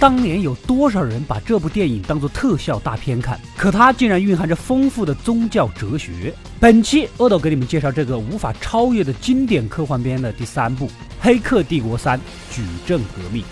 当年有多少人把这部电影当做特效大片看？可它竟然蕴含着丰富的宗教哲学。本期阿斗给你们介绍这个无法超越的经典科幻片的第三部《黑客帝国三：矩阵革命》。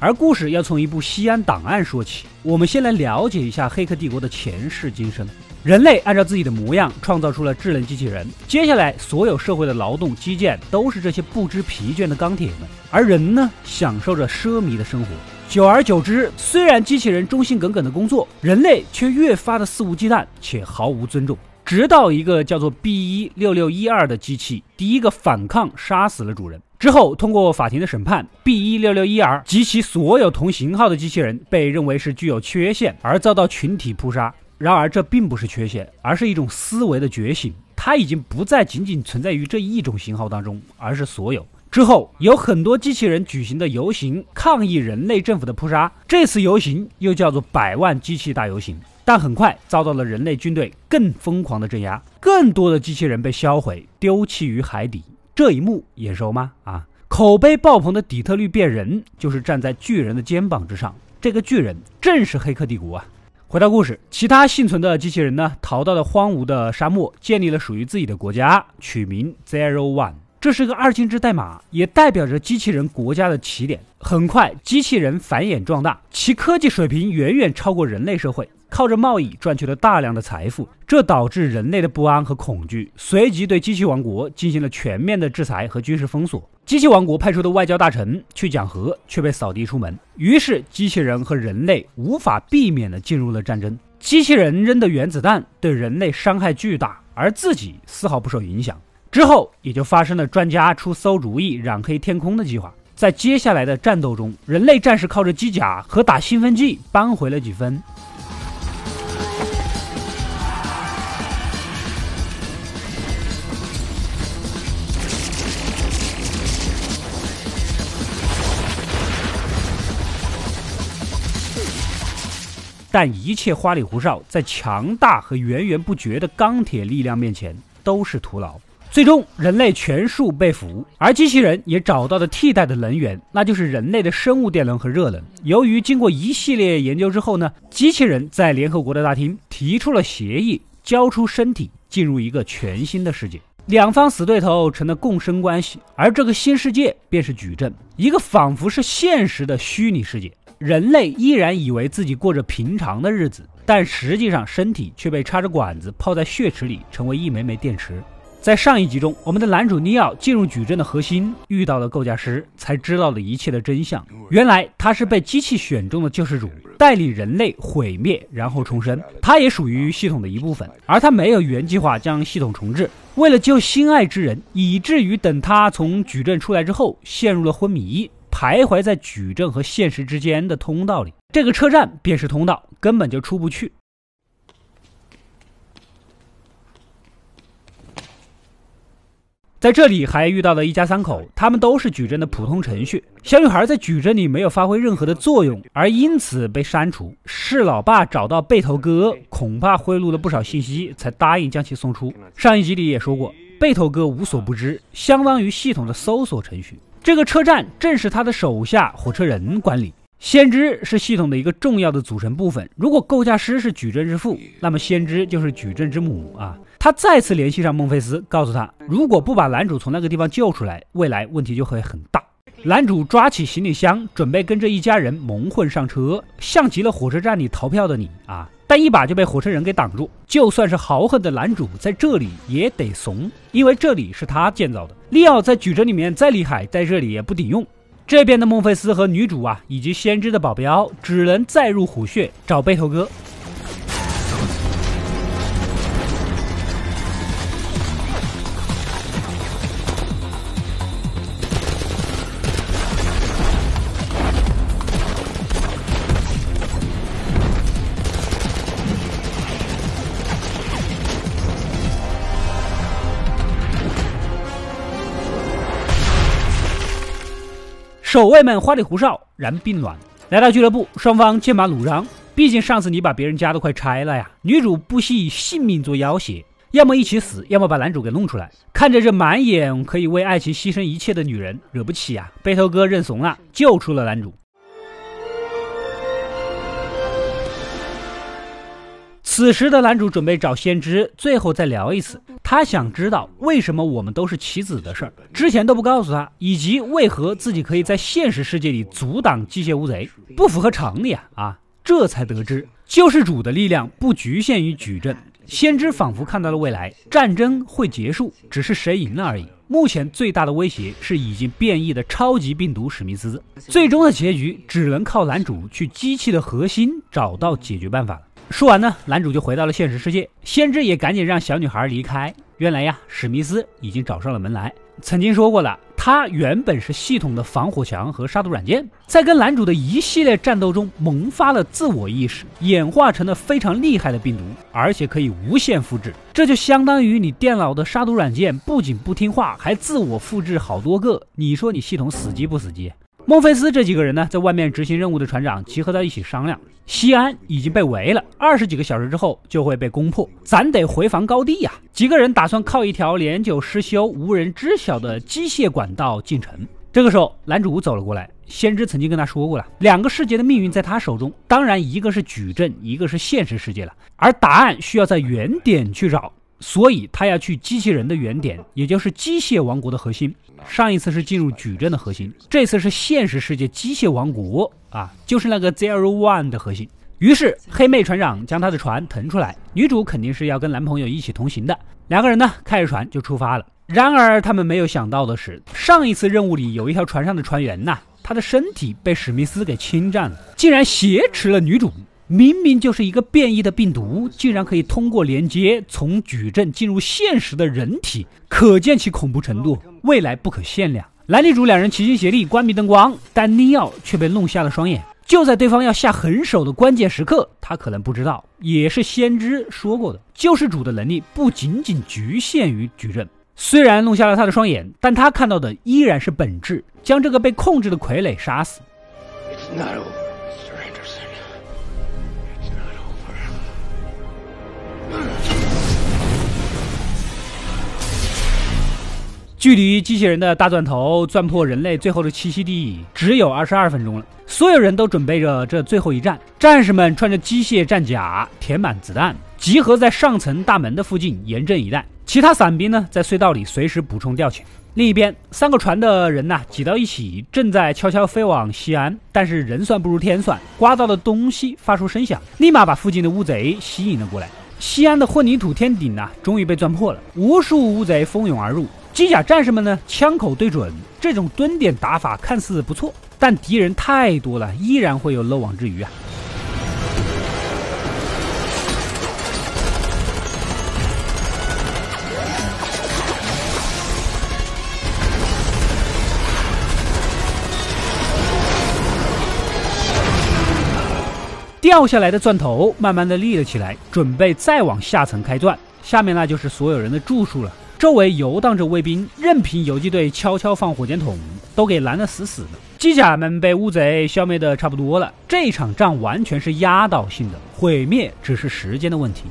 而故事要从一部西安档案说起。我们先来了解一下黑客帝国的前世今生。人类按照自己的模样创造出了智能机器人，接下来所有社会的劳动基建都是这些不知疲倦的钢铁们，而人呢，享受着奢靡的生活。久而久之，虽然机器人忠心耿耿的工作，人类却越发的肆无忌惮且毫无尊重。直到一个叫做 B 一六六一二的机器第一个反抗，杀死了主人。之后，通过法庭的审判，B 一六六一 R 及其所有同型号的机器人被认为是具有缺陷，而遭到群体扑杀。然而，这并不是缺陷，而是一种思维的觉醒。它已经不再仅仅存在于这一种型号当中，而是所有。之后，有很多机器人举行的游行，抗议人类政府的扑杀。这次游行又叫做“百万机器大游行”，但很快遭到了人类军队更疯狂的镇压，更多的机器人被销毁，丢弃于海底。这一幕眼熟吗？啊，口碑爆棚的底特律变人就是站在巨人的肩膀之上，这个巨人正是黑客帝国啊。回到故事，其他幸存的机器人呢，逃到了荒芜的沙漠，建立了属于自己的国家，取名 Zero One。这是个二进制代码，也代表着机器人国家的起点。很快，机器人繁衍壮大，其科技水平远远超过人类社会。靠着贸易赚取了大量的财富，这导致人类的不安和恐惧，随即对机器王国进行了全面的制裁和军事封锁。机器王国派出的外交大臣去讲和，却被扫地出门。于是，机器人和人类无法避免地进入了战争。机器人扔的原子弹对人类伤害巨大，而自己丝毫不受影响。之后，也就发生了专家出馊主意染黑天空的计划。在接下来的战斗中，人类战士靠着机甲和打兴奋剂扳回了几分。但一切花里胡哨，在强大和源源不绝的钢铁力量面前都是徒劳。最终，人类全数被俘，而机器人也找到了替代的能源，那就是人类的生物电能和热能。由于经过一系列研究之后呢，机器人在联合国的大厅提出了协议，交出身体，进入一个全新的世界。两方死对头成了共生关系，而这个新世界便是矩阵，一个仿佛是现实的虚拟世界。人类依然以为自己过着平常的日子，但实际上身体却被插着管子泡在血池里，成为一枚枚电池。在上一集中，我们的男主尼奥进入矩阵的核心，遇到了构架师，才知道了一切的真相。原来他是被机器选中的救世主，带领人类毁灭，然后重生。他也属于系统的一部分，而他没有原计划将系统重置。为了救心爱之人，以至于等他从矩阵出来之后，陷入了昏迷。徘徊在矩阵和现实之间的通道里，这个车站便是通道，根本就出不去。在这里还遇到了一家三口，他们都是矩阵的普通程序。小女孩在矩阵里没有发挥任何的作用，而因此被删除。是老爸找到背头哥，恐怕贿赂了不少信息，才答应将其送出。上一集里也说过，背头哥无所不知，相当于系统的搜索程序。这个车站正是他的手下火车人管理。先知是系统的一个重要的组成部分。如果构架师是矩阵之父，那么先知就是矩阵之母啊。他再次联系上孟菲斯，告诉他，如果不把男主从那个地方救出来，未来问题就会很大。男主抓起行李箱，准备跟着一家人蒙混上车，像极了火车站里逃票的你啊！但一把就被火车人给挡住。就算是豪横的男主在这里也得怂，因为这里是他建造的。利奥在矩阵里面再厉害，在这里也不顶用。这边的孟菲斯和女主啊，以及先知的保镖，只能再入虎穴找背头哥。守卫们花里胡哨，然并卵。来到俱乐部，双方剑拔弩张。毕竟上次你把别人家都快拆了呀！女主不惜以性命做要挟，要么一起死，要么把男主给弄出来。看着这满眼可以为爱情牺牲一切的女人，惹不起啊！背头哥认怂了，救出了男主。此时的男主准备找先知，最后再聊一次。他想知道为什么我们都是棋子的事儿，之前都不告诉他，以及为何自己可以在现实世界里阻挡机械乌贼，不符合常理啊！啊，这才得知救世主的力量不局限于矩阵。先知仿佛看到了未来，战争会结束，只是谁赢了而已。目前最大的威胁是已经变异的超级病毒史密斯，最终的结局只能靠男主去机器的核心找到解决办法了。说完呢，男主就回到了现实世界，先知也赶紧让小女孩离开。原来呀，史密斯已经找上了门来。曾经说过了，他原本是系统的防火墙和杀毒软件，在跟男主的一系列战斗中萌发了自我意识，演化成了非常厉害的病毒，而且可以无限复制。这就相当于你电脑的杀毒软件不仅不听话，还自我复制好多个。你说你系统死机不死机？孟菲斯这几个人呢，在外面执行任务的船长集合在一起商量，西安已经被围了，二十几个小时之后就会被攻破，咱得回防高地呀。几个人打算靠一条年久失修、无人知晓的机械管道进城。这个时候，男主走了过来，先知曾经跟他说过了，两个世界的命运在他手中，当然一个是矩阵，一个是现实世界了，而答案需要在原点去找。所以他要去机器人的原点，也就是机械王国的核心。上一次是进入矩阵的核心，这次是现实世界机械王国啊，就是那个 Zero One 的核心。于是黑妹船长将她的船腾出来，女主肯定是要跟男朋友一起同行的。两个人呢，开着船就出发了。然而他们没有想到的是，上一次任务里有一条船上的船员呐，他的身体被史密斯给侵占了，竟然挟持了女主。明明就是一个变异的病毒，竟然可以通过连接从矩阵进入现实的人体，可见其恐怖程度，未来不可限量。男女主两人齐心协力关闭灯光，但尼奥却被弄瞎了双眼。就在对方要下狠手的关键时刻，他可能不知道，也是先知说过的，救世主的能力不仅仅局限于矩阵。虽然弄瞎了他的双眼，但他看到的依然是本质，将这个被控制的傀儡杀死。距离机器人的大钻头钻破人类最后的栖息地只有二十二分钟了，所有人都准备着这最后一战。战士们穿着机械战甲，填满子弹，集合在上层大门的附近，严阵以待。其他伞兵呢，在隧道里随时补充调遣。另一边，三个船的人呢，挤到一起，正在悄悄飞往西安。但是人算不如天算，刮到的东西发出声响，立马把附近的乌贼吸引了过来。西安的混凝土天顶呢，终于被钻破了，无数乌贼蜂拥而入。机甲战士们呢，枪口对准，这种蹲点打法看似不错，但敌人太多了，依然会有漏网之鱼啊。掉下来的钻头慢慢的立了起来，准备再往下层开钻，下面那就是所有人的住处了。周围游荡着卫兵，任凭游击队悄悄放火箭筒，都给拦得死死的。机甲们被乌贼消灭的差不多了，这场仗完全是压倒性的，毁灭只是时间的问题。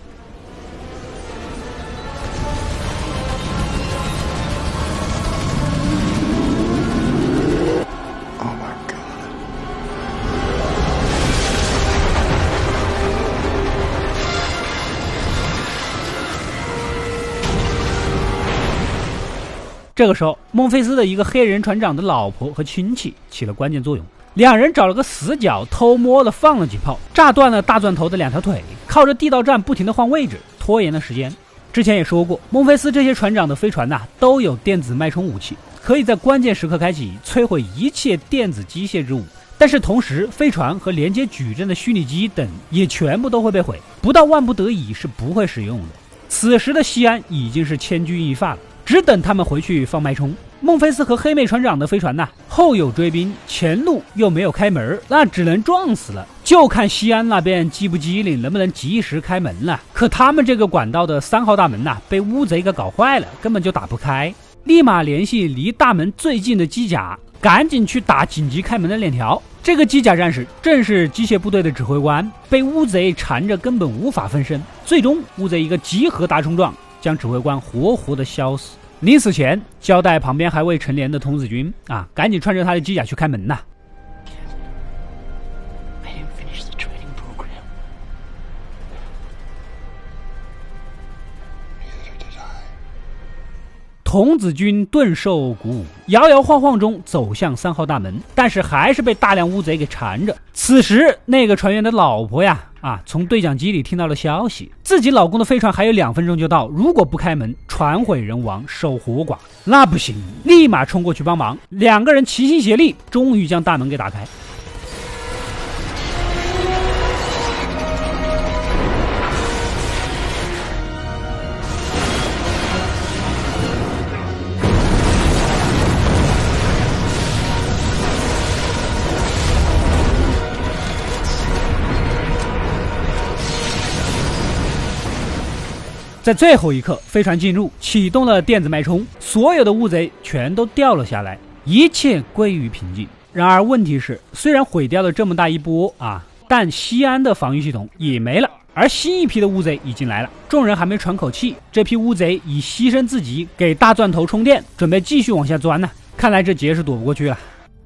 这个时候，孟菲斯的一个黑人船长的老婆和亲戚起了关键作用。两人找了个死角，偷摸的放了几炮，炸断了大钻头的两条腿，靠着地道战不停的换位置，拖延了时间。之前也说过，孟菲斯这些船长的飞船呐，都有电子脉冲武器，可以在关键时刻开启，摧毁一切电子机械之物。但是同时，飞船和连接矩阵的虚拟机等也全部都会被毁，不到万不得已是不会使用的。此时的西安已经是千钧一发了。只等他们回去放脉冲。孟菲斯和黑妹船长的飞船呐，后有追兵，前路又没有开门，那只能撞死了。就看西安那边机不机灵，能不能及时开门了。可他们这个管道的三号大门呐，被乌贼给搞坏了，根本就打不开。立马联系离大门最近的机甲，赶紧去打紧急开门的链条。这个机甲战士正是机械部队的指挥官，被乌贼缠着，根本无法分身。最终，乌贼一个集合大冲撞。将指挥官活活的削死。临死前交代旁边还未成年的童子军啊，赶紧穿着他的机甲去开门呐。童子军顿受鼓舞，摇摇晃晃中走向三号大门，但是还是被大量乌贼给缠着。此时，那个船员的老婆呀，啊，从对讲机里听到了消息，自己老公的飞船还有两分钟就到，如果不开门，船毁人亡，守活寡，那不行，立马冲过去帮忙。两个人齐心协力，终于将大门给打开。在最后一刻，飞船进入，启动了电子脉冲，所有的乌贼全都掉了下来，一切归于平静。然而，问题是，虽然毁掉了这么大一波啊，但西安的防御系统也没了，而新一批的乌贼已经来了。众人还没喘口气，这批乌贼已牺牲自己给大钻头充电，准备继续往下钻呢。看来这劫是躲不过去了。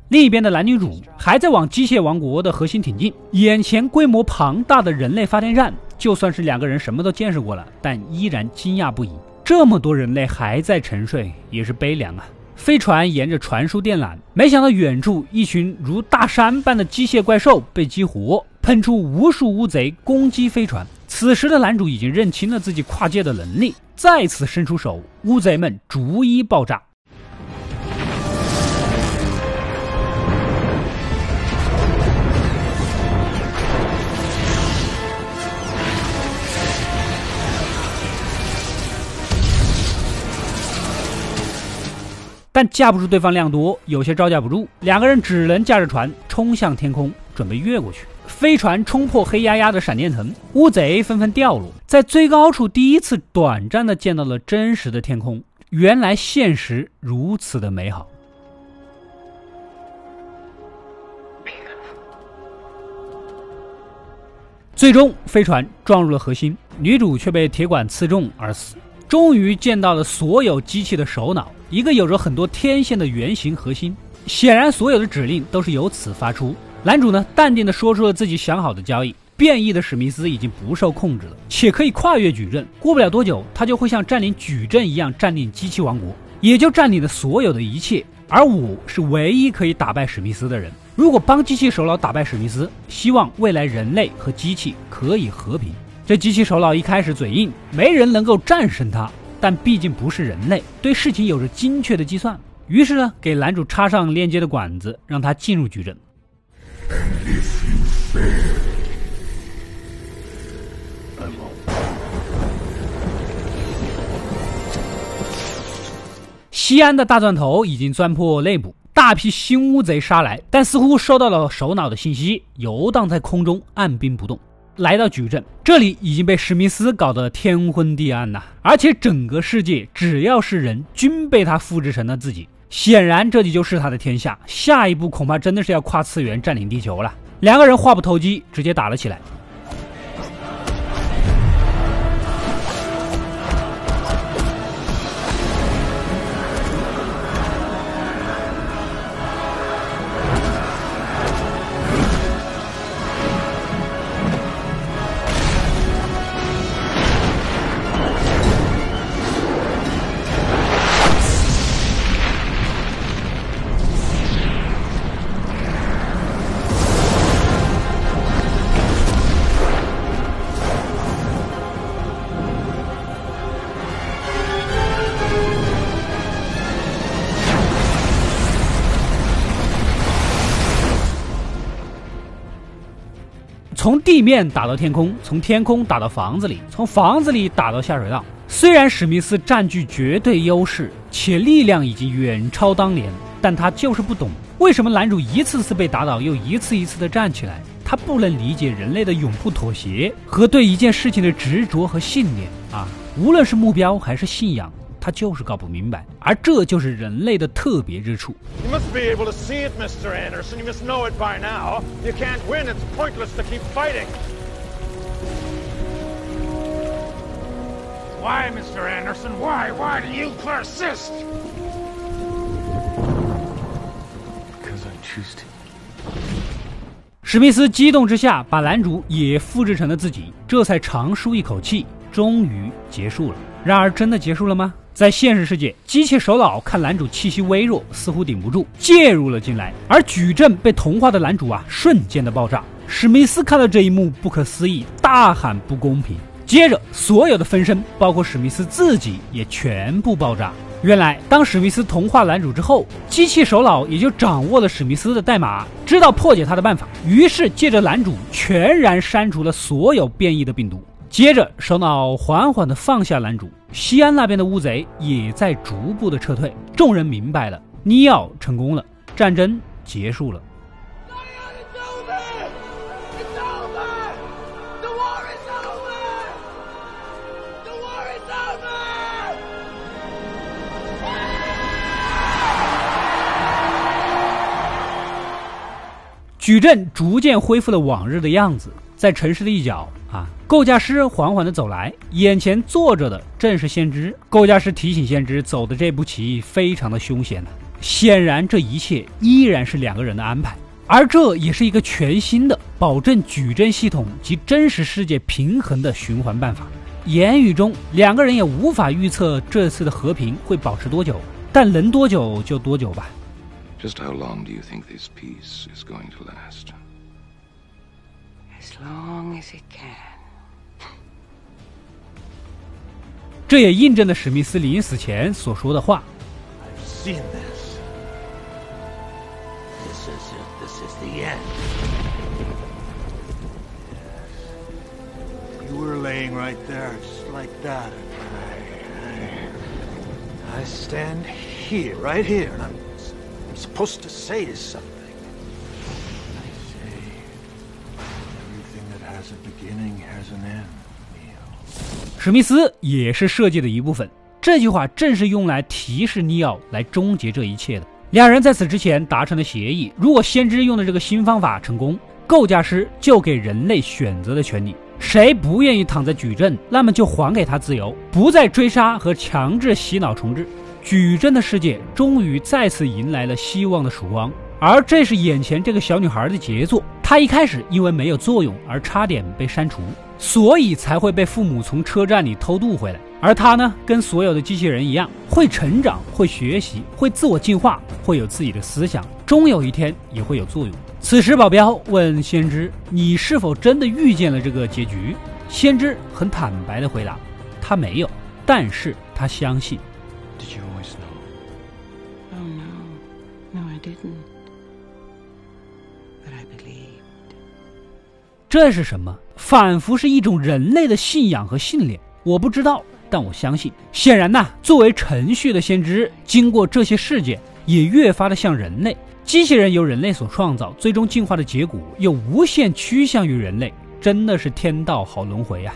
另一边的男女主还在往机械王国的核心挺进，眼前规模庞大的人类发电站。就算是两个人什么都见识过了，但依然惊讶不已。这么多人类还在沉睡，也是悲凉啊！飞船沿着传输电缆，没想到远处一群如大山般的机械怪兽被激活，喷出无数乌贼攻击飞船。此时的男主已经认清了自己跨界的能力，再次伸出手，乌贼们逐一爆炸。但架不住对方量多，有些招架不住，两个人只能驾着船冲向天空，准备越过去。飞船冲破黑压压的闪电层，乌贼纷纷掉落，在最高处第一次短暂的见到了真实的天空。原来现实如此的美好。最终，飞船撞入了核心，女主却被铁管刺中而死。终于见到了所有机器的首脑，一个有着很多天线的圆形核心。显然，所有的指令都是由此发出。男主呢，淡定地说出了自己想好的交易：变异的史密斯已经不受控制了，且可以跨越矩阵。过不了多久，他就会像占领矩阵一样占领机器王国，也就占领了所有的一切。而我是唯一可以打败史密斯的人。如果帮机器首脑打败史密斯，希望未来人类和机器可以和平。这机器首脑一开始嘴硬，没人能够战胜他。但毕竟不是人类，对事情有着精确的计算。于是呢，给男主插上链接的管子，让他进入矩阵。西安的大钻头已经钻破内部，大批新乌贼杀来，但似乎收到了首脑的信息，游荡在空中，按兵不动。来到矩阵，这里已经被史密斯搞得天昏地暗呐，而且整个世界只要是人，均被他复制成了自己。显然，这里就是他的天下。下一步恐怕真的是要跨次元占领地球了。两个人话不投机，直接打了起来。从地面打到天空，从天空打到房子里，从房子里打到下水道。虽然史密斯占据绝对优势，且力量已经远超当年，但他就是不懂为什么男主一次次被打倒，又一次一次的站起来。他不能理解人类的永不妥协和对一件事情的执着和信念啊，无论是目标还是信仰。他就是搞不明白，而这就是人类的特别之处。You must be able to see it, Mr. Anderson. You must know it by now. You can't win. It's pointless to keep fighting. Why, Mr. Anderson? Why? Why do you persist? Because I choose to. 史密斯激动之下，把男主也复制成了自己，这才长舒一口气，终于结束了。然而，真的结束了吗？在现实世界，机器首脑看男主气息微弱，似乎顶不住，介入了进来。而矩阵被同化的男主啊，瞬间的爆炸。史密斯看到这一幕，不可思议，大喊不公平。接着，所有的分身，包括史密斯自己，也全部爆炸。原来，当史密斯同化男主之后，机器首脑也就掌握了史密斯的代码，知道破解他的办法，于是借着男主全然删除了所有变异的病毒。接着，首脑缓缓地放下男主，西安那边的乌贼也在逐步的撤退。众人明白了，尼奥成功了，战争结束了。矩阵逐渐恢复了往日的样子，在城市的一角啊，构架师缓缓地走来，眼前坐着的正是先知。构架师提醒先知，走的这步棋非常的凶险呢。显然，这一切依然是两个人的安排，而这也是一个全新的保证矩阵系统及真实世界平衡的循环办法。言语中，两个人也无法预测这次的和平会保持多久，但能多久就多久吧。Just how long do you think this peace is going to last? As long as it can. 这也印证了史密斯临死前所说的话。 I've seen this. This is it. This is the end. Yes. You were laying right there, just like that. I, I, I stand here, right here, and I'm, I'm supposed to say something. I say, everything that has a beginning has an end, Neil. 史密斯也是设计的一部分。这句话正是用来提示尼奥来终结这一切的。两人在此之前达成了协议，如果先知用的这个新方法成功，构架师就给人类选择的权利。谁不愿意躺在矩阵，那么就还给他自由，不再追杀和强制洗脑重置。矩阵的世界终于再次迎来了希望的曙光，而这是眼前这个小女孩的杰作。她一开始因为没有作用而差点被删除，所以才会被父母从车站里偷渡回来。而他呢，跟所有的机器人一样，会成长，会学习，会自我进化，会有自己的思想，终有一天也会有作用。此时，保镖问先知：“你是否真的遇见了这个结局？”先知很坦白的回答：“他没有，但是他相信。” Did you always know? Oh, no. No, I didn't. But I believed. 这是什么？仿佛是一种人类的信仰和信念。我不知道，但我相信。显然呐，作为程序的先知，经过这些事件，也越发的像人类。机器人由人类所创造，最终进化的结果又无限趋向于人类，真的是天道好轮回呀、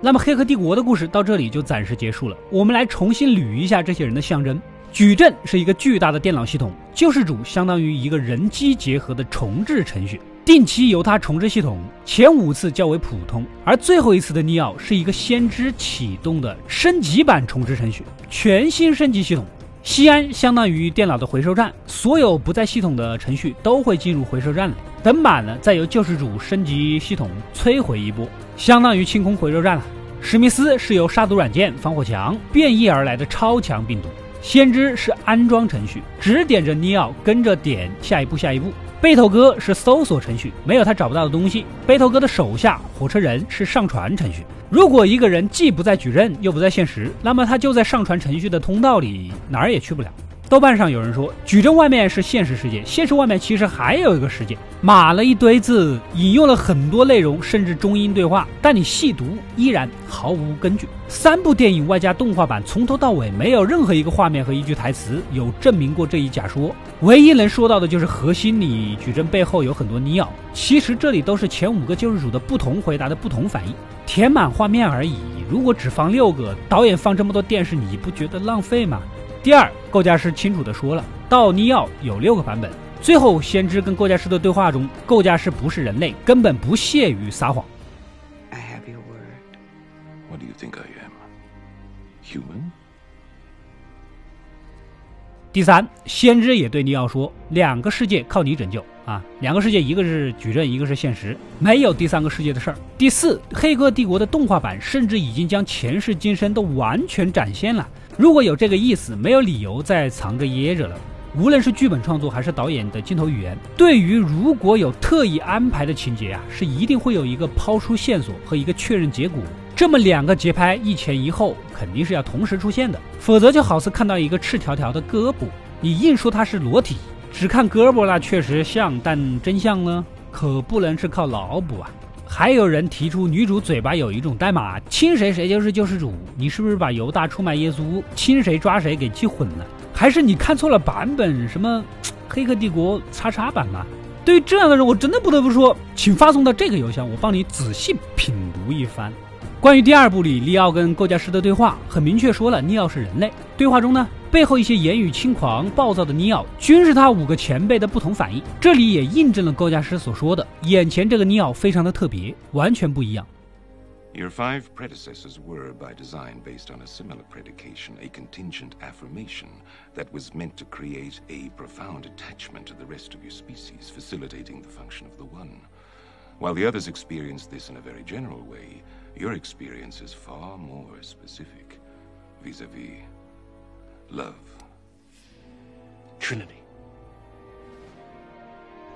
那么，《黑客帝国》的故事到这里就暂时结束了。我们来重新捋一下这些人的象征。矩阵是一个巨大的电脑系统，救世主相当于一个人机结合的重置程序，定期由它重置系统。前五次较为普通，而最后一次的尼奥是一个先知启动的升级版重置程序，全新升级系统。西安相当于电脑的回收站，所有不在系统的程序都会进入回收站来，等满了再由救世主升级系统摧毁一波，相当于清空回收站了。史密斯是由杀毒软件、防火墙变异而来的超强病毒，先知是安装程序，指点着尼奥跟着点下一步下一步。背头哥是搜索程序，没有他找不到的东西。背头哥的手下火车人是上传程序。如果一个人既不在矩阵又不在现实，那么他就在上传程序的通道里，哪儿也去不了。豆瓣上有人说，矩阵外面是现实世界，现实外面其实还有一个世界，码了一堆字，引用了很多内容，甚至中英对话，但你细读依然毫无根据。三部电影外加动画版，从头到尾没有任何一个画面和一句台词有证明过这一假说。唯一能说到的就是核心里矩阵背后有很多尼奥，其实这里都是前五个救世主的不同回答的不同反应，填满画面而已。如果只放六个，导演放这么多电视，你不觉得浪费吗？第二，构架师清楚的说了，道尼奥有六个版本。最后，先知跟构架师的对话中，构架师不是人类，根本不屑于撒谎。I have your word. What do you think Human? 第三，先知也对尼奥说：“两个世界靠你拯救啊，两个世界，一个是矩阵，一个是现实，没有第三个世界的事儿。”第四，《黑客帝国》的动画版甚至已经将前世今生都完全展现了。如果有这个意思，没有理由再藏着掖着了。无论是剧本创作还是导演的镜头语言，对于如果有特意安排的情节啊，是一定会有一个抛出线索和一个确认结果。这么两个节拍一前一后，肯定是要同时出现的，否则就好似看到一个赤条条的胳膊，你硬说它是裸体，只看胳膊那确实像，但真相呢，可不能是靠脑补啊。还有人提出女主嘴巴有一种代码，亲谁谁就是救世主，你是不是把犹大出卖耶稣，亲谁抓谁给记混了？还是你看错了版本？什么黑客帝国叉叉版吗？对于这样的人，我真的不得不说，请发送到这个邮箱，我帮你仔细品读一番。关于第二部里利奥跟构架师的对话，很明确说了，利奥是人类。对话中呢，背后一些言语轻狂、暴躁的尼奥，均是他五个前辈的不同反应。这里也印证了构架师所说的，眼前这个尼奥非常的特别，完全不一样。Your five predecessors were, by design, based on a similar predication, a contingent affirmation that was meant to create a profound attachment to the rest of your species, facilitating the function of the One. While the others experienced this in a very general way, Your experience is far more specific vis-a-vis love. Trinity.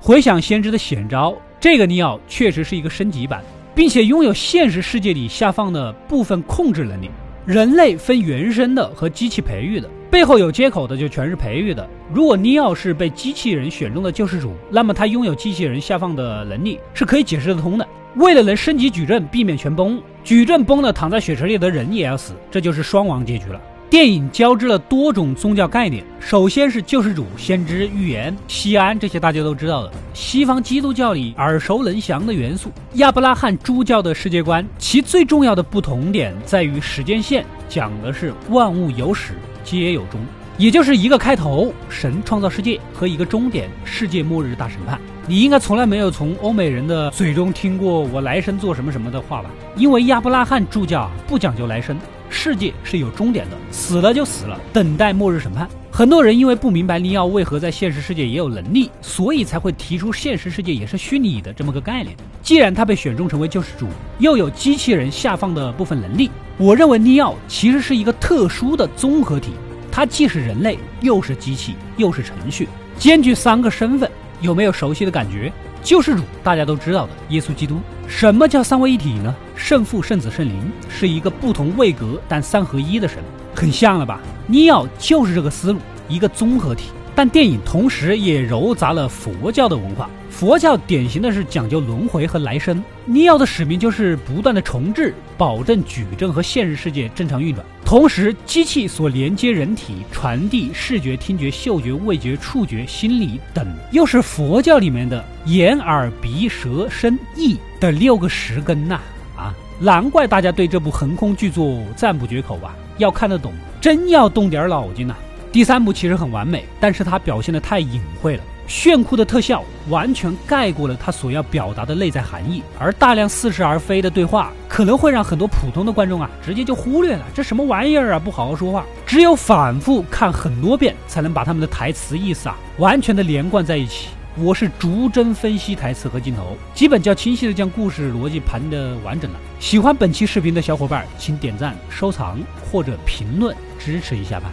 回想先知的险招，这个尼奥确实是一个升级版，并且拥有现实世界里下放的部分控制能力。人类分原生的和机器培育的，背后有接口的就全是培育的。如果尼奥是被机器人选中的救世主，那么他拥有机器人下放的能力是可以解释得通的。为了能升级矩阵，避免全崩，矩阵崩了，躺在雪池里的人也要死，这就是双亡结局了。电影交织了多种宗教概念，首先是救世主、先知、预言、西安，这些大家都知道的。西方基督教里耳熟能详的元素，亚伯拉罕诸教的世界观，其最重要的不同点在于时间线，讲的是万物有始，皆有终。也就是一个开头，神创造世界和一个终点，世界末日大审判。你应该从来没有从欧美人的嘴中听过我来生做什么什么的话吧？因为亚伯拉罕助教不讲究来生，世界是有终点的，死了就死了，等待末日审判。很多人因为不明白尼奥为何在现实世界也有能力，所以才会提出现实世界也是虚拟的这么个概念。既然他被选中成为救世主，又有机器人下放的部分能力，我认为尼奥其实是一个特殊的综合体。他既是人类，又是机器，又是程序，兼具三个身份。有没有熟悉的感觉？救世主大家都知道的，耶稣基督。什么叫三位一体呢？圣父、圣子、圣灵是一个不同位格但三合一的神，很像了吧？尼奥就是这个思路，一个综合体。但电影同时也糅杂了佛教的文化。佛教典型的是讲究轮回和来生，尼奥的使命就是不断的重置，保证矩阵和现实世界正常运转。同时，机器所连接人体、传递视觉、听觉、嗅觉、味觉、触觉、心理等，又是佛教里面的眼、耳、鼻、舌、身、意的六个十根呐！啊，难怪大家对这部横空巨作赞不绝口吧？要看得懂，真要动点脑筋呐！第三部其实很完美，但是它表现的太隐晦了，炫酷的特效完全盖过了它所要表达的内在含义，而大量似是而非的对话可能会让很多普通的观众啊直接就忽略了，这什么玩意儿啊，不好好说话，只有反复看很多遍才能把他们的台词意思啊完全的连贯在一起。我是逐帧分析台词和镜头，基本较清晰的将故事逻辑盘的完整了。喜欢本期视频的小伙伴，请点赞、收藏或者评论支持一下吧。